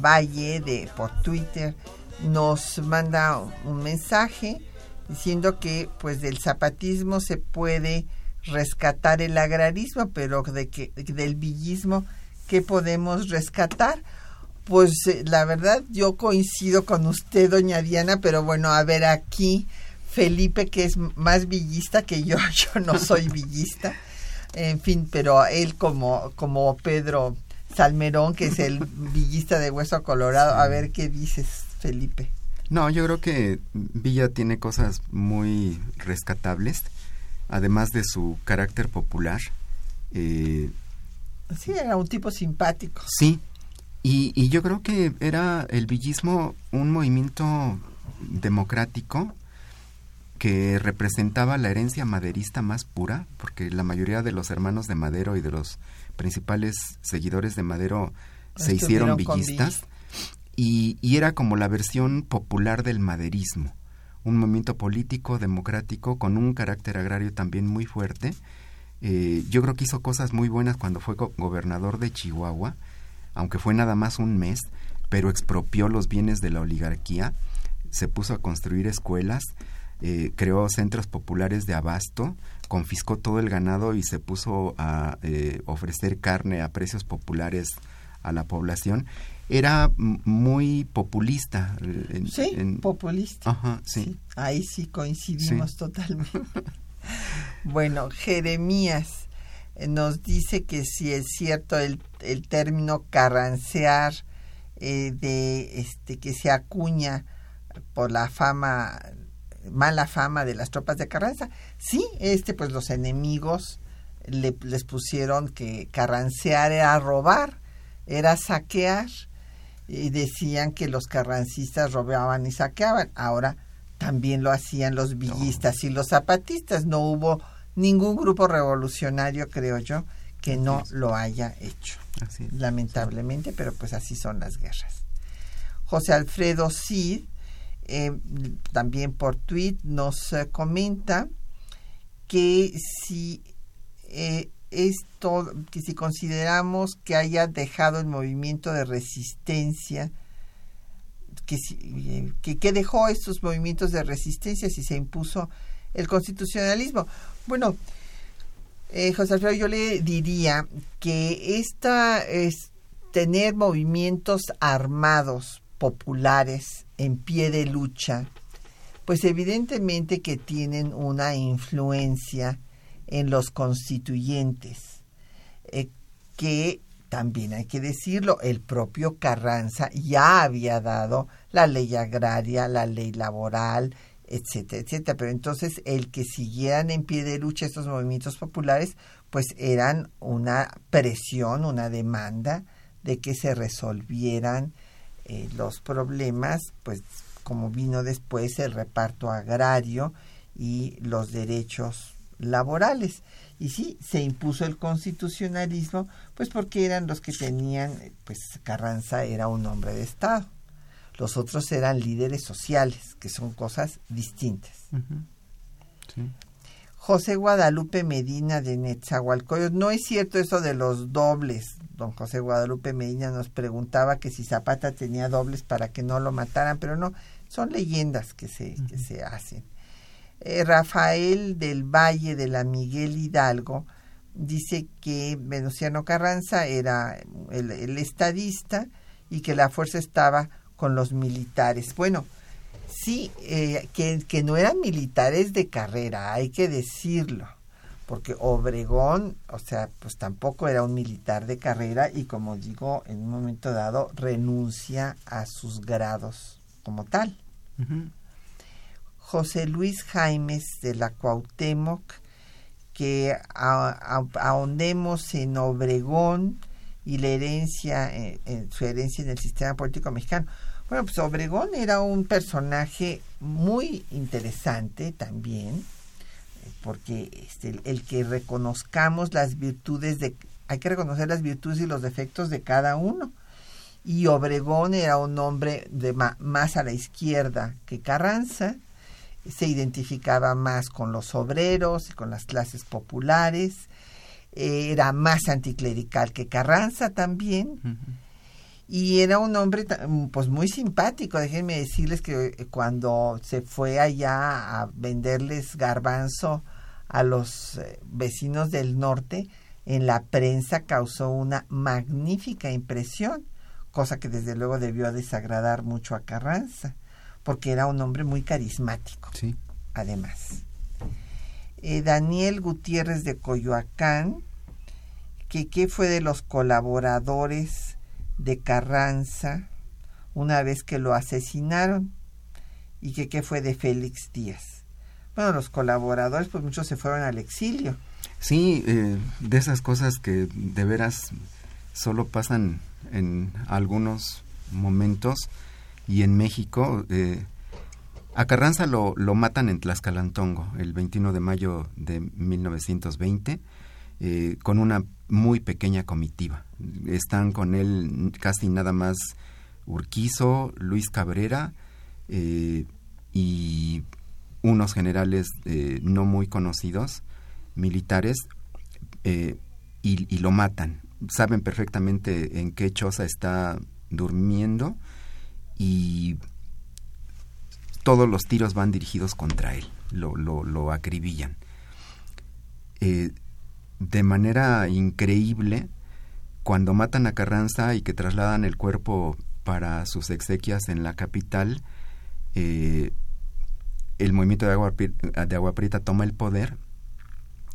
Valle de por Twitter nos manda un mensaje diciendo que pues del zapatismo se puede rescatar el agrarismo, pero de que del villismo qué podemos rescatar? Pues eh, la verdad yo coincido con usted, doña Diana, pero bueno, a ver aquí Felipe, que es más villista que yo, yo no soy villista, en fin, pero él como, como Pedro Salmerón, que es el villista de Hueso Colorado, a ver qué dices, Felipe. No, yo creo que Villa tiene cosas muy rescatables, además de su carácter popular. Eh, sí, era un tipo simpático. Sí, y, y yo creo que era el villismo un movimiento democrático que representaba la herencia maderista más pura, porque la mayoría de los hermanos de Madero y de los principales seguidores de Madero se hicieron villistas, y, y, era como la versión popular del maderismo, un movimiento político, democrático, con un carácter agrario también muy fuerte. Eh, yo creo que hizo cosas muy buenas cuando fue gobernador de Chihuahua, aunque fue nada más un mes, pero expropió los bienes de la oligarquía, se puso a construir escuelas, eh, creó centros populares de abasto, confiscó todo el ganado y se puso a eh, ofrecer carne a precios populares a la población. Era muy populista. sí, populista. Ajá, sí. Ahí sí coincidimos totalmente. bueno, Jeremías eh, nos dice que si es cierto el, el término carrancear de este que se acuña por la fama mala fama de las tropas de Carranza. Sí, este, pues los enemigos le, les pusieron que carrancear era robar, era saquear, y decían que los carrancistas robaban y saqueaban. Ahora también lo hacían los villistas y los zapatistas. No hubo ningún grupo revolucionario, creo yo, que no lo haya hecho. Lamentablemente, pero pues así son las guerras. José Alfredo Cid eh, también por tweet nos eh, comenta que si eh, esto, que si consideramos que haya dejado el movimiento de resistencia, que, que, que dejó estos movimientos de resistencia si se impuso el constitucionalismo. Bueno, José Alfredo, yo le diría que esta es tener movimientos armados populares en pie de lucha, pues evidentemente que tienen una influencia en los constituyentes, eh, que también hay que decirlo, el propio Carranza ya había dado la ley agraria, la ley laboral, etcétera, etcétera. Pero entonces el que siguieran en pie de lucha estos movimientos populares, pues eran una presión, una demanda de que se resolvieran eh, los problemas, pues como vino después el reparto agrario y los derechos laborales. Y sí, se impuso el constitucionalismo, pues porque eran los que tenían, pues Carranza era un hombre de Estado. Los otros eran líderes sociales, que son cosas distintas. José Guadalupe Medina de Netzahualcoyot. No es cierto eso de los dobles. Don José Guadalupe Medina nos preguntaba que si Zapata tenía dobles para que no lo mataran, pero no, son leyendas que se, que se hacen. Eh, Rafael del Valle de la Miguel Hidalgo dice que Venustiano Carranza era el, el estadista y que la fuerza estaba con los militares. Bueno, Sí, eh, que, que no eran militares de carrera, hay que decirlo, porque Obregón, o sea, pues tampoco era un militar de carrera y como digo, en un momento dado renuncia a sus grados como tal. José Luis Jaimes de la Cuauhtémoc, que ahondemos en Obregón y la herencia, eh, en su herencia en el sistema político mexicano. Bueno, pues Obregón era un personaje muy interesante también, porque este, el que reconozcamos las virtudes de, hay que reconocer las virtudes y los defectos de cada uno. Y Obregón era un hombre de más a la izquierda que Carranza, se identificaba más con los obreros y con las clases populares, era más anticlerical que Carranza también y era un hombre pues muy simpático déjenme decirles que eh, cuando se fue allá a venderles garbanzo a los eh, vecinos del norte en la prensa causó una magnífica impresión cosa que desde luego debió desagradar mucho a Carranza porque era un hombre muy carismático sí. además eh, Daniel Gutiérrez de Coyoacán que, que fue de los colaboradores de Carranza una vez que lo asesinaron. y que qué fue de Félix Díaz. Bueno, los colaboradores, pues muchos se fueron al exilio. Sí, eh, de esas cosas que de veras solo pasan en algunos momentos y en México. Eh, a Carranza lo, lo, matan en Tlaxcalantongo el 21 de mayo de 1920 eh, con una muy pequeña comitiva. Están con él casi nada más Urquizo, Luis Cabrera eh, y unos generales eh, no muy conocidos, militares, y, y, lo matan. Saben perfectamente en qué choza está durmiendo y todos los tiros van dirigidos contra él, lo, lo, lo acribillan. Eh, de manera increíble, cuando matan a Carranza y que trasladan el cuerpo para sus exequias en la capital, eh, el movimiento de agua, de agua Prieta toma el poder,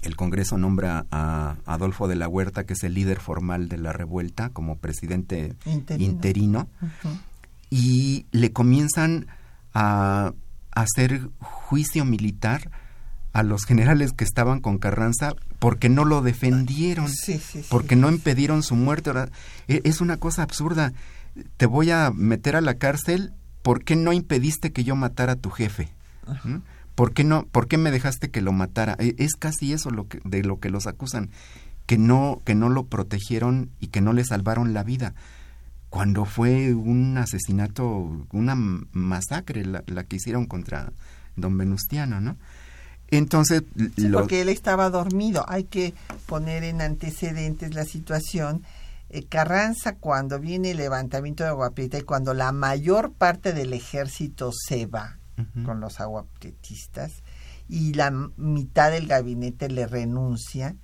el Congreso nombra a Adolfo de la Huerta, que es el líder formal de la revuelta, como presidente interino, y le comienzan a hacer juicio militar a los generales que estaban con Carranza porque no lo defendieron, porque no impidieron su muerte. E, es una cosa absurda. Te voy a meter a la cárcel, ¿por qué no impediste que yo matara a tu jefe? ¿Mm? ¿Por qué no? ¿Por qué me dejaste que lo matara? E, es casi eso lo que, de lo que los acusan, que no que no lo protegieron y que no le salvaron la vida cuando fue un asesinato, una masacre la, que hicieron contra don Venustiano, ¿no? Entonces, porque él estaba dormido. Hay que poner en antecedentes la situación. Eh, Carranza, cuando viene el levantamiento de Aguaprieta y cuando la mayor parte del ejército se va con los aguaprietistas y la mitad del gabinete le renuncia,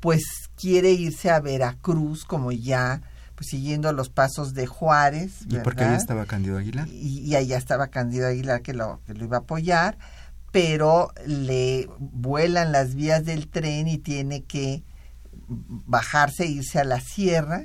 pues quiere irse a Veracruz como ya pues siguiendo los pasos de Juárez. ¿Y porque ahí estaba Candido Aguilar? Y, y allá estaba Candido Aguilar que lo, que lo iba a apoyar, pero le vuelan las vías del tren y tiene que bajarse, irse a la sierra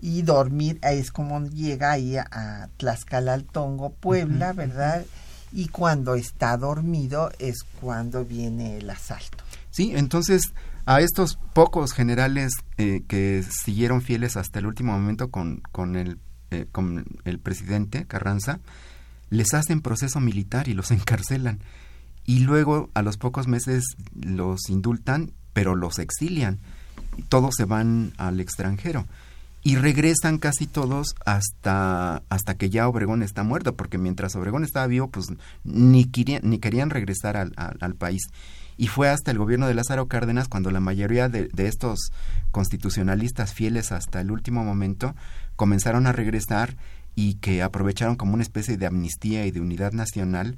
y dormir. Ahí es como llega ahí a, Tlaxcala al Tongo, Puebla, ¿verdad? Y cuando está dormido es cuando viene el asalto. Sí, entonces a estos pocos generales eh, que siguieron fieles hasta el último momento con, con, el, eh, con el presidente Carranza, les hacen proceso militar y los encarcelan. Y luego, a los pocos meses, los indultan, pero los exilian. Todos se van al extranjero. Y regresan casi todos hasta, hasta que ya Obregón está muerto, porque mientras Obregón estaba vivo, pues ni querían, ni querían regresar al, al país y fue hasta el gobierno de Lázaro Cárdenas cuando la mayoría de, estos constitucionalistas fieles hasta el último momento comenzaron a regresar y que aprovecharon como una especie de amnistía y de unidad nacional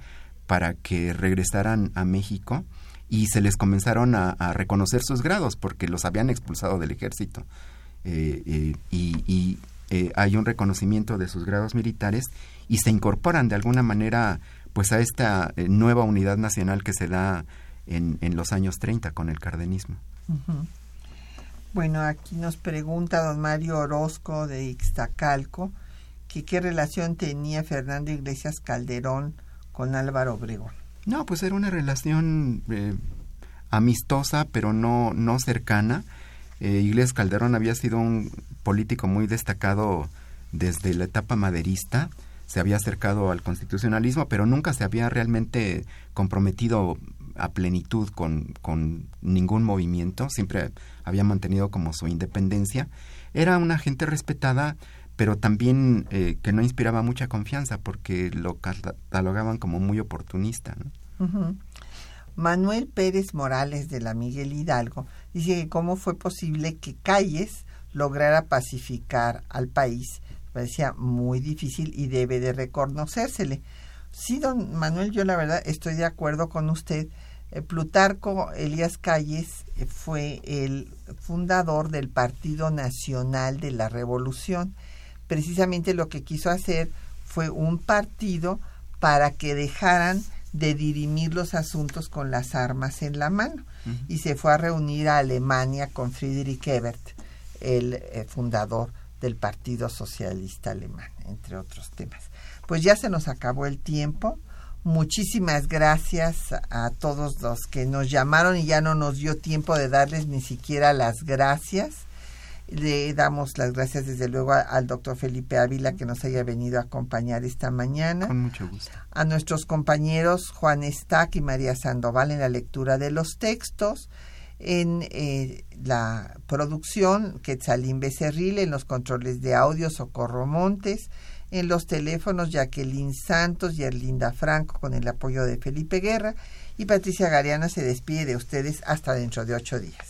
para que regresaran a México y se les comenzaron a, reconocer sus grados porque los habían expulsado del ejército. Eh, eh, y, eh, hay un reconocimiento de sus grados militares y se incorporan de alguna manera pues a esta nueva unidad nacional que se da en, los años 30 con el cardenismo. Bueno, aquí nos pregunta don Mario Orozco de Ixtacalco que qué relación tenía Fernando Iglesias Calderón con Álvaro Obregón. No, pues era una relación eh, amistosa, pero no, no cercana. Eh, Iglesias Calderón había sido un político muy destacado desde la etapa maderista, se había acercado al constitucionalismo, pero nunca se había realmente comprometido a plenitud con, con ningún movimiento, siempre había mantenido como su independencia. Era una gente respetada, pero también eh, que no inspiraba mucha confianza porque lo catalogaban como muy oportunista. Manuel Pérez Morales de la Miguel Hidalgo dice que cómo fue posible que Calles lograra pacificar al país. Parecía muy difícil y debe de reconocérsele. Sí, don Manuel, yo la verdad estoy de acuerdo con usted eh, Plutarco Elías Calles eh, fue el fundador del Partido Nacional de la Revolución. Precisamente lo que quiso hacer fue un partido para que dejaran de dirimir los asuntos con las armas en la mano. Y se fue a reunir a Alemania con Friedrich Ebert, el eh, fundador del Partido Socialista Alemán, entre otros temas. Pues ya se nos acabó el tiempo Muchísimas gracias a todos los que nos llamaron y ya no nos dio tiempo de darles ni siquiera las gracias. Le damos las gracias desde luego al doctor Felipe Ávila que nos haya venido a acompañar esta mañana. Con mucho gusto. A nuestros compañeros Juan Estac y María Sandoval en la lectura de los textos. En eh, la producción, Quetzalín Becerril, en los controles de audio, Socorro Montes, en los teléfonos, Jacqueline Santos y Erlinda Franco, con el apoyo de Felipe Guerra, y Patricia Gariana se despide de ustedes hasta dentro de ocho días.